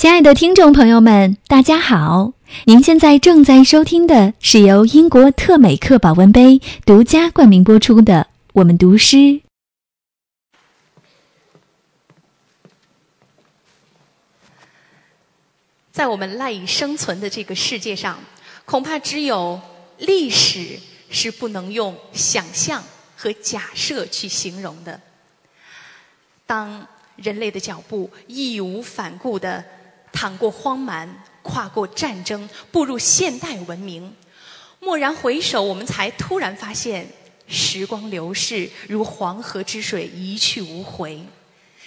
亲爱的听众朋友们，大家好！您现在正在收听的是由英国特美克保温杯独家冠名播出的《我们读诗》。在我们赖以生存的这个世界上，恐怕只有历史是不能用想象和假设去形容的。当人类的脚步义无反顾的淌过荒蛮，跨过战争，步入现代文明，蓦然回首，我们才突然发现，时光流逝如黄河之水，一去无回。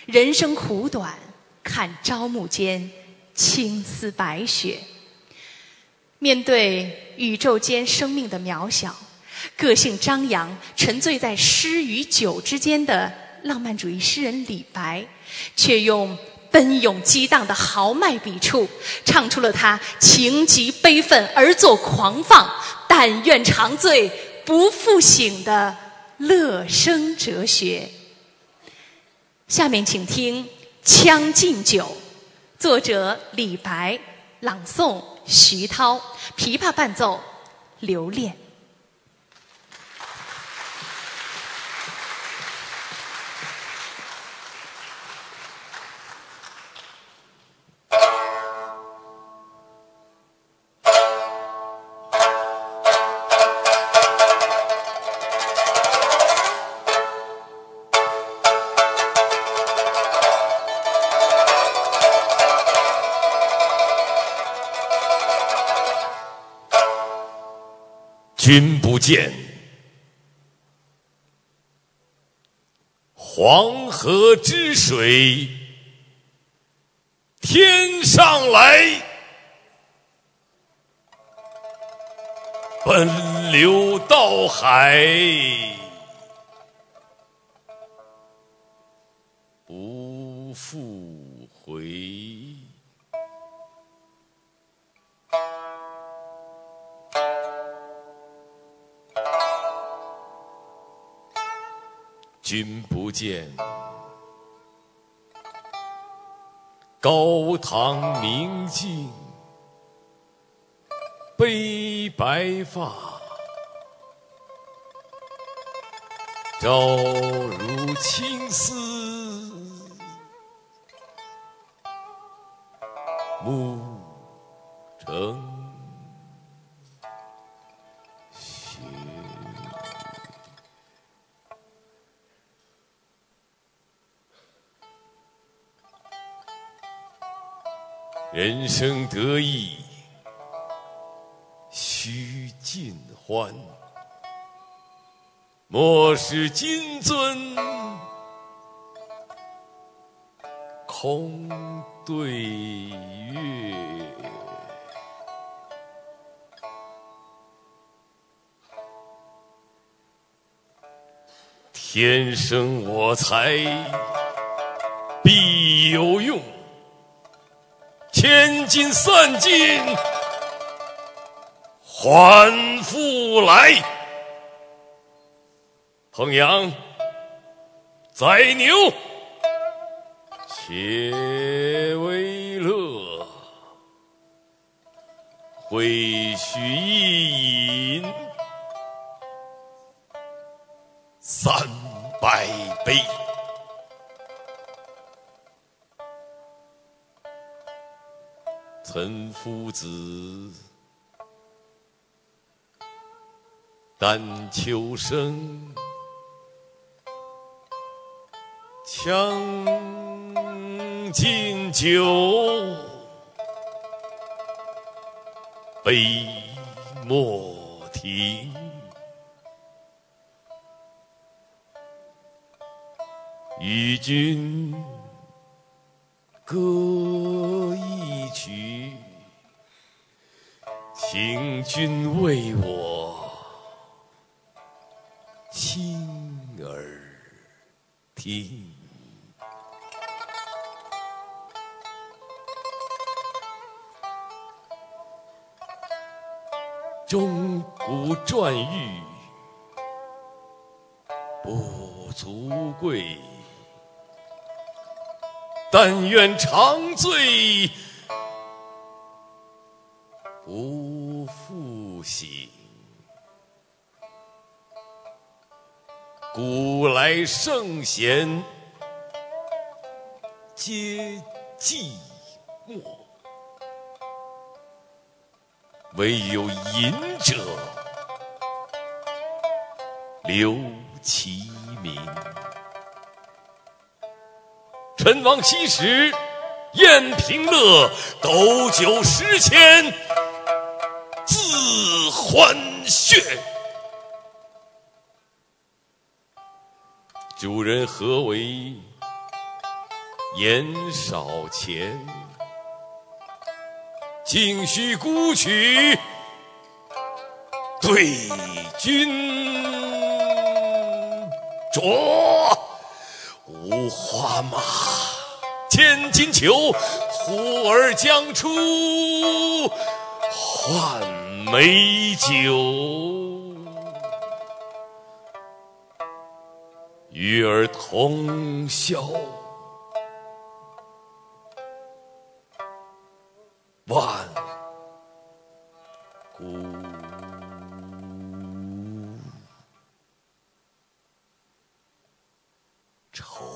人生苦短，看朝暮间。青丝白雪，面对宇宙间生命的渺小，个性张扬、沉醉在诗与酒之间的浪漫主义诗人李白，却用奔涌激荡的豪迈笔触，唱出了他情急悲愤而作狂放，但愿长醉不复醒的乐生哲学。下面请听《将进酒》。作者李白，朗诵徐涛，琵琶伴奏刘恋。君不见，黄河之水天上来，奔流到海不复回。君不见，高堂明镜悲白发，朝如青丝暮人生得意须尽欢，莫使金樽空对月。天生我材必有用。千金散尽还复来，衡阳宰牛且为乐，会须一饮三百杯。岑夫子，丹丘生，将进酒，杯莫停，与君歌。曲。请君为我倾耳听，钟鼓馔玉不足贵，但愿长醉。不复醒。古来圣贤皆寂寞，惟有饮者留其名。陈王昔时宴平乐，斗酒十千恣欢谑。主人何为言少钱？径须沽取对君酌。五花马，千金裘，呼儿将出换美酒。与尔同销万古。愁